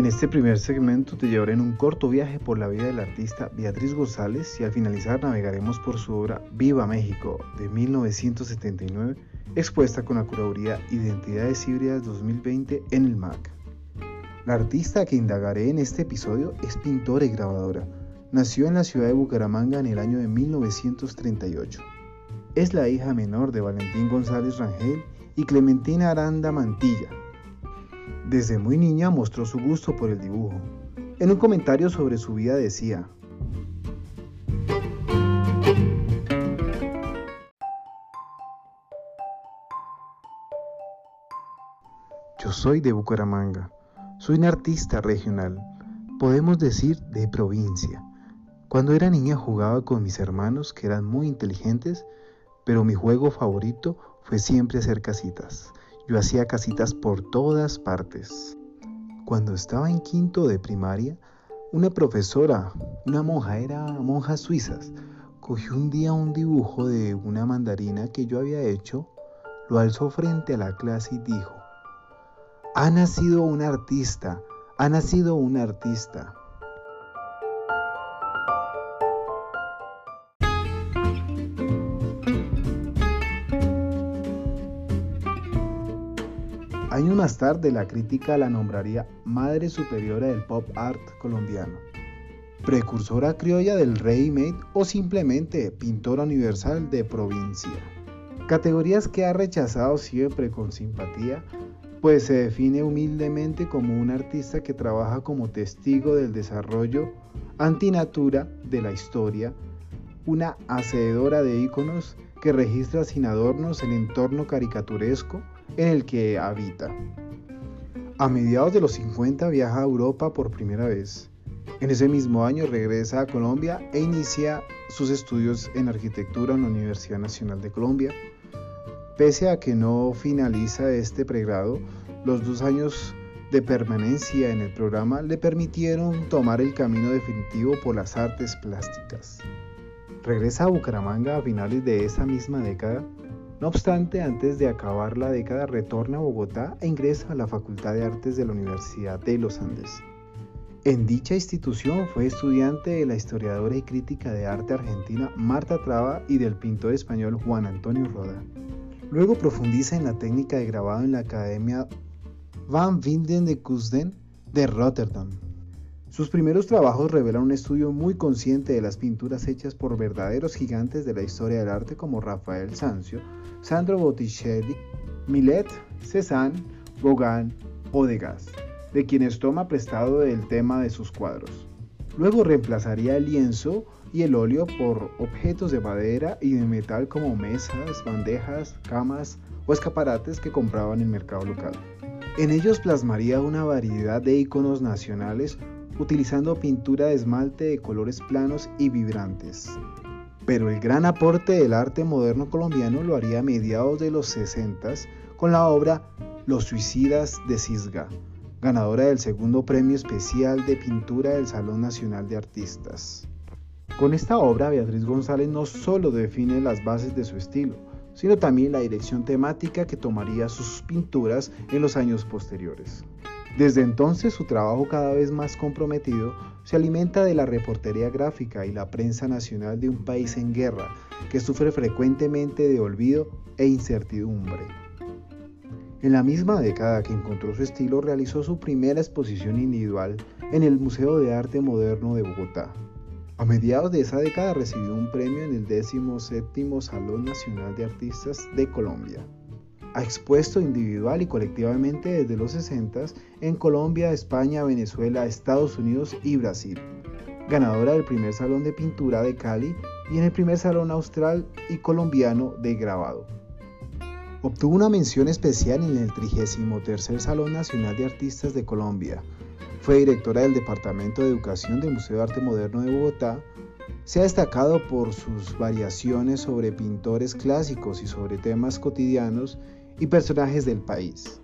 En este primer segmento te llevaré en un corto viaje por la vida del artista Beatriz González y al finalizar navegaremos por su obra Viva México de 1979, expuesta con la curaduría Identidades Híbridas 2020 en el MAC. La artista que indagaré en este episodio es pintora y grabadora. Nació en la ciudad de Bucaramanga en el año de 1938. Es la hija menor de Valentín González Rangel y Clementina Aranda Mantilla, desde muy niña mostró su gusto por el dibujo. En un comentario sobre su vida decía, Yo soy de Bucaramanga, soy un artista regional, podemos decir de provincia. Cuando era niña jugaba con mis hermanos que eran muy inteligentes, pero mi juego favorito fue siempre hacer casitas. Yo hacía casitas por todas partes. Cuando estaba en quinto de primaria, una profesora, una monja, era monjas suizas, cogió un día un dibujo de una mandarina que yo había hecho, lo alzó frente a la clase y dijo, ha nacido un artista, ha nacido un artista. Más tarde, la crítica la nombraría Madre Superiora del Pop Art colombiano, precursora criolla del Ready-Made o simplemente pintora universal de provincia. Categorías que ha rechazado siempre con simpatía, pues se define humildemente como un artista que trabaja como testigo del desarrollo antinatura de la historia, una hacedora de íconos que registra sin adornos el entorno caricaturesco en el que habita. A mediados de los 50 viaja a Europa por primera vez. En ese mismo año regresa a Colombia e inicia sus estudios en arquitectura en la Universidad Nacional de Colombia. Pese a que no finaliza este pregrado, los dos años de permanencia en el programa le permitieron tomar el camino definitivo por las artes plásticas. Regresa a Bucaramanga a finales de esa misma década no obstante, antes de acabar la década retorna a Bogotá e ingresa a la Facultad de Artes de la Universidad de los Andes. En dicha institución fue estudiante de la historiadora y crítica de arte argentina Marta Traba y del pintor español Juan Antonio Roda. Luego profundiza en la técnica de grabado en la Academia Van Winden de Kusden de Rotterdam. Sus primeros trabajos revelan un estudio muy consciente de las pinturas hechas por verdaderos gigantes de la historia del arte como Rafael Sanzio, Sandro Botticelli, Millet, Cézanne, Gauguin o Degas, de quienes toma prestado el tema de sus cuadros. Luego reemplazaría el lienzo y el óleo por objetos de madera y de metal como mesas, bandejas, camas o escaparates que compraba en el mercado local. En ellos plasmaría una variedad de iconos nacionales utilizando pintura de esmalte de colores planos y vibrantes. Pero el gran aporte del arte moderno colombiano lo haría a mediados de los 60 con la obra Los Suicidas de Cisga, ganadora del segundo premio especial de pintura del Salón Nacional de Artistas. Con esta obra, Beatriz González no solo define las bases de su estilo, sino también la dirección temática que tomaría sus pinturas en los años posteriores. Desde entonces su trabajo cada vez más comprometido se alimenta de la reportería gráfica y la prensa nacional de un país en guerra que sufre frecuentemente de olvido e incertidumbre. En la misma década que encontró su estilo realizó su primera exposición individual en el Museo de Arte Moderno de Bogotá. A mediados de esa década recibió un premio en el 17 Salón Nacional de Artistas de Colombia. Ha expuesto individual y colectivamente desde los 60 en Colombia, España, Venezuela, Estados Unidos y Brasil. Ganadora del primer Salón de Pintura de Cali y en el primer Salón Austral y Colombiano de Grabado. Obtuvo una mención especial en el 33 Salón Nacional de Artistas de Colombia. Fue directora del Departamento de Educación del Museo de Arte Moderno de Bogotá. Se ha destacado por sus variaciones sobre pintores clásicos y sobre temas cotidianos y personajes del país.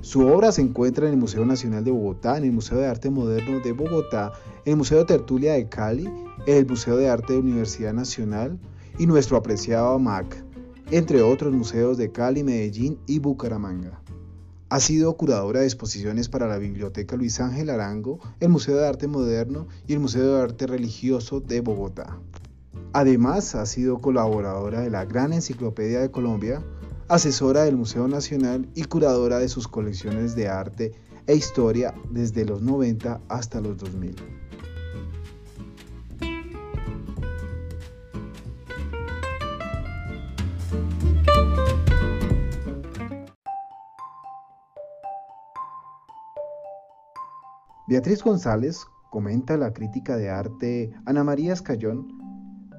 Su obra se encuentra en el Museo Nacional de Bogotá, en el Museo de Arte Moderno de Bogotá, en el Museo Tertulia de Cali, en el Museo de Arte de Universidad Nacional y nuestro apreciado MAC, entre otros museos de Cali, Medellín y Bucaramanga. Ha sido curadora de exposiciones para la Biblioteca Luis Ángel Arango, el Museo de Arte Moderno y el Museo de Arte Religioso de Bogotá. Además, ha sido colaboradora de la Gran Enciclopedia de Colombia, asesora del Museo Nacional y curadora de sus colecciones de arte e historia desde los 90 hasta los 2000. Beatriz González comenta la crítica de arte Ana María Escayón,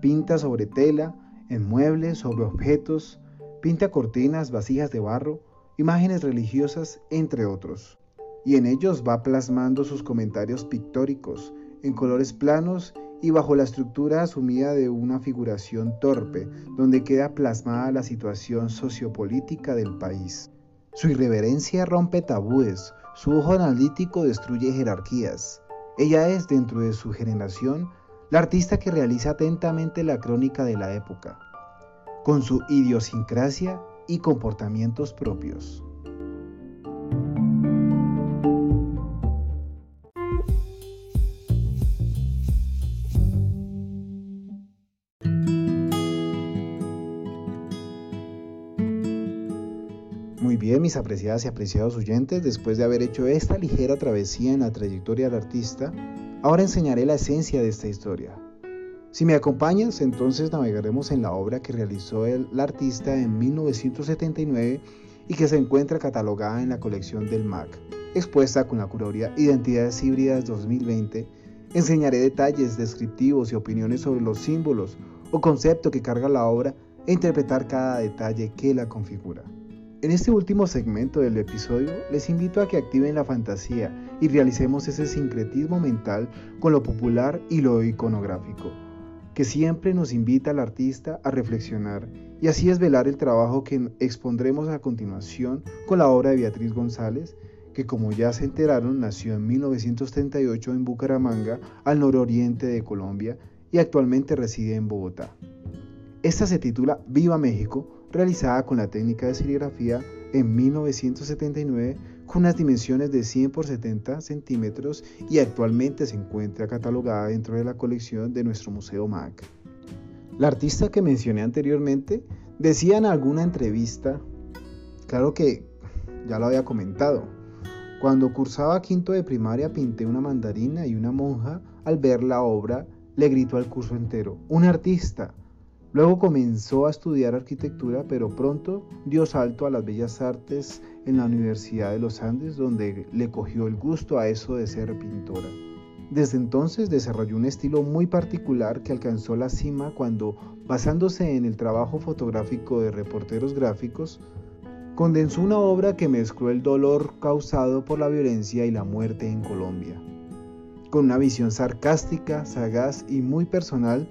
pinta sobre tela, en muebles, sobre objetos, pinta cortinas, vasijas de barro, imágenes religiosas, entre otros. Y en ellos va plasmando sus comentarios pictóricos, en colores planos y bajo la estructura asumida de una figuración torpe, donde queda plasmada la situación sociopolítica del país. Su irreverencia rompe tabúes, su ojo analítico destruye jerarquías. Ella es, dentro de su generación, la artista que realiza atentamente la crónica de la época, con su idiosincrasia y comportamientos propios. Muy bien, mis apreciadas y apreciados oyentes, después de haber hecho esta ligera travesía en la trayectoria del artista, ahora enseñaré la esencia de esta historia. Si me acompañas, entonces navegaremos en la obra que realizó el, artista en 1979 y que se encuentra catalogada en la colección del MAC, expuesta con la curaduría Identidades Híbridas 2020. Enseñaré detalles descriptivos y opiniones sobre los símbolos o concepto que carga la obra e interpretar cada detalle que la configura. En este último segmento del episodio les invito a que activen la fantasía y realicemos ese sincretismo mental con lo popular y lo iconográfico, que siempre nos invita al artista a reflexionar y así es velar el trabajo que expondremos a continuación con la obra de Beatriz González, que como ya se enteraron nació en 1938 en Bucaramanga, al nororiente de Colombia, y actualmente reside en Bogotá. Esta se titula Viva México, realizada con la técnica de serigrafía en 1979 con unas dimensiones de 100 por 70 centímetros y actualmente se encuentra catalogada dentro de la colección de nuestro Museo MAC. La artista que mencioné anteriormente decía en alguna entrevista, claro que ya lo había comentado, cuando cursaba quinto de primaria pinté una mandarina y una monja al ver la obra le gritó al curso entero, un artista, Luego comenzó a estudiar arquitectura, pero pronto dio salto a las bellas artes en la Universidad de los Andes, donde le cogió el gusto a eso de ser pintora. Desde entonces desarrolló un estilo muy particular que alcanzó la cima cuando, basándose en el trabajo fotográfico de reporteros gráficos, condensó una obra que mezcló el dolor causado por la violencia y la muerte en Colombia. Con una visión sarcástica, sagaz y muy personal,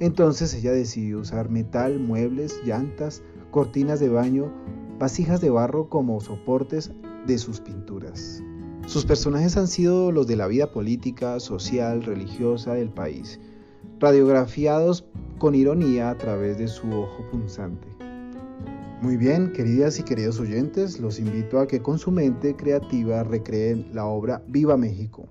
entonces ella decidió usar metal, muebles, llantas, cortinas de baño, vasijas de barro como soportes de sus pinturas. Sus personajes han sido los de la vida política, social, religiosa del país, radiografiados con ironía a través de su ojo punzante. Muy bien, queridas y queridos oyentes, los invito a que con su mente creativa recreen la obra Viva México,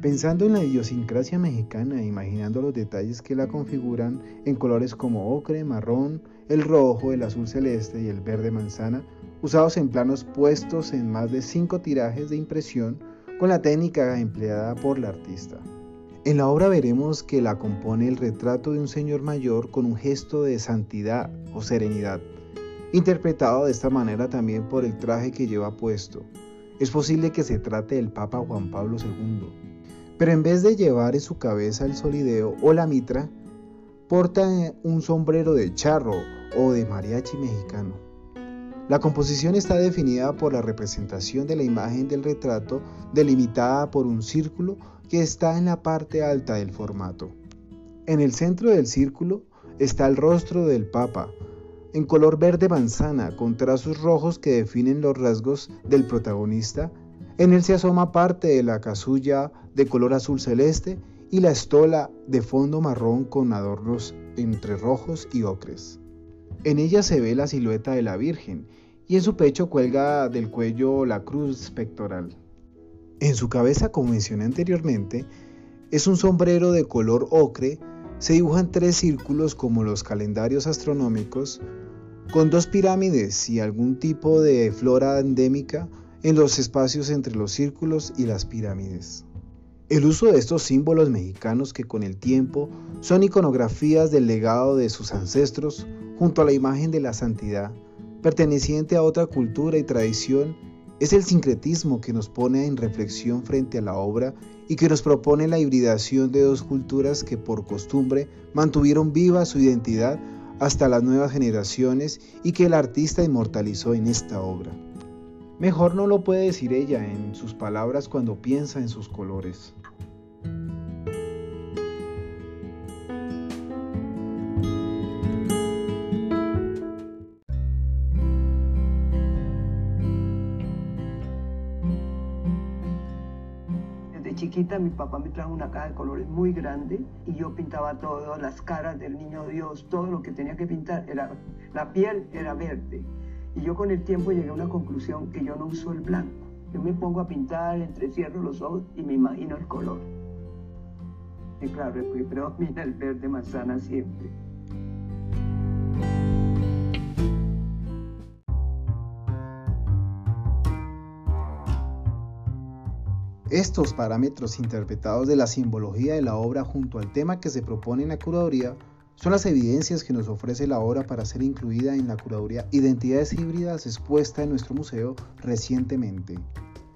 Pensando en la idiosincrasia mexicana e imaginando los detalles que la configuran en colores como ocre, marrón, el rojo, el azul celeste y el verde manzana, usados en planos puestos en más de cinco tirajes de impresión con la técnica empleada por la artista. En la obra veremos que la compone el retrato de un señor mayor con un gesto de santidad o serenidad. interpretado de esta manera también por el traje que lleva puesto. Es posible que se trate del Papa Juan Pablo II, pero en vez de llevar en su cabeza el solideo o la mitra, porta un sombrero de charro o de mariachi mexicano. La composición está definida por la representación de la imagen del retrato delimitada por un círculo que está en la parte alta del formato. En el centro del círculo está el rostro del Papa, en color verde manzana, con trazos rojos que definen los rasgos del protagonista. En él se asoma parte de la casulla de color azul celeste y la estola de fondo marrón con adornos entre rojos y ocres. En ella se ve la silueta de la Virgen y en su pecho cuelga del cuello la cruz pectoral. En su cabeza, como mencioné anteriormente, es un sombrero de color ocre, se dibujan tres círculos como los calendarios astronómicos, con dos pirámides y algún tipo de flora endémica en los espacios entre los círculos y las pirámides. El uso de estos símbolos mexicanos que con el tiempo son iconografías del legado de sus ancestros junto a la imagen de la santidad, perteneciente a otra cultura y tradición, es el sincretismo que nos pone en reflexión frente a la obra y que nos propone la hibridación de dos culturas que por costumbre mantuvieron viva su identidad hasta las nuevas generaciones y que el artista inmortalizó en esta obra. Mejor no lo puede decir ella en sus palabras cuando piensa en sus colores. chiquita mi papá me trajo una caja de colores muy grande y yo pintaba todo, las caras del niño Dios, todo lo que tenía que pintar, era, la piel era verde. Y yo con el tiempo llegué a una conclusión que yo no uso el blanco. Yo me pongo a pintar, entrecierro los ojos y me imagino el color. Y claro, pero mira el verde manzana siempre. Estos parámetros interpretados de la simbología de la obra junto al tema que se propone en la curaduría son las evidencias que nos ofrece la obra para ser incluida en la curaduría Identidades Híbridas expuesta en nuestro museo recientemente.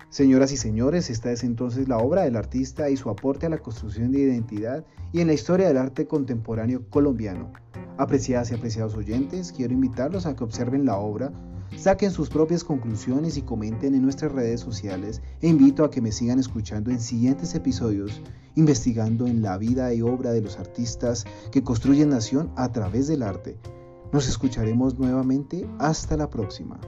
Señoras y señores, esta es entonces la obra del artista y su aporte a la construcción de identidad y en la historia del arte contemporáneo colombiano. Apreciadas y apreciados oyentes, quiero invitarlos a que observen la obra Saquen sus propias conclusiones y comenten en nuestras redes sociales e invito a que me sigan escuchando en siguientes episodios investigando en la vida y obra de los artistas que construyen nación a través del arte. Nos escucharemos nuevamente. Hasta la próxima.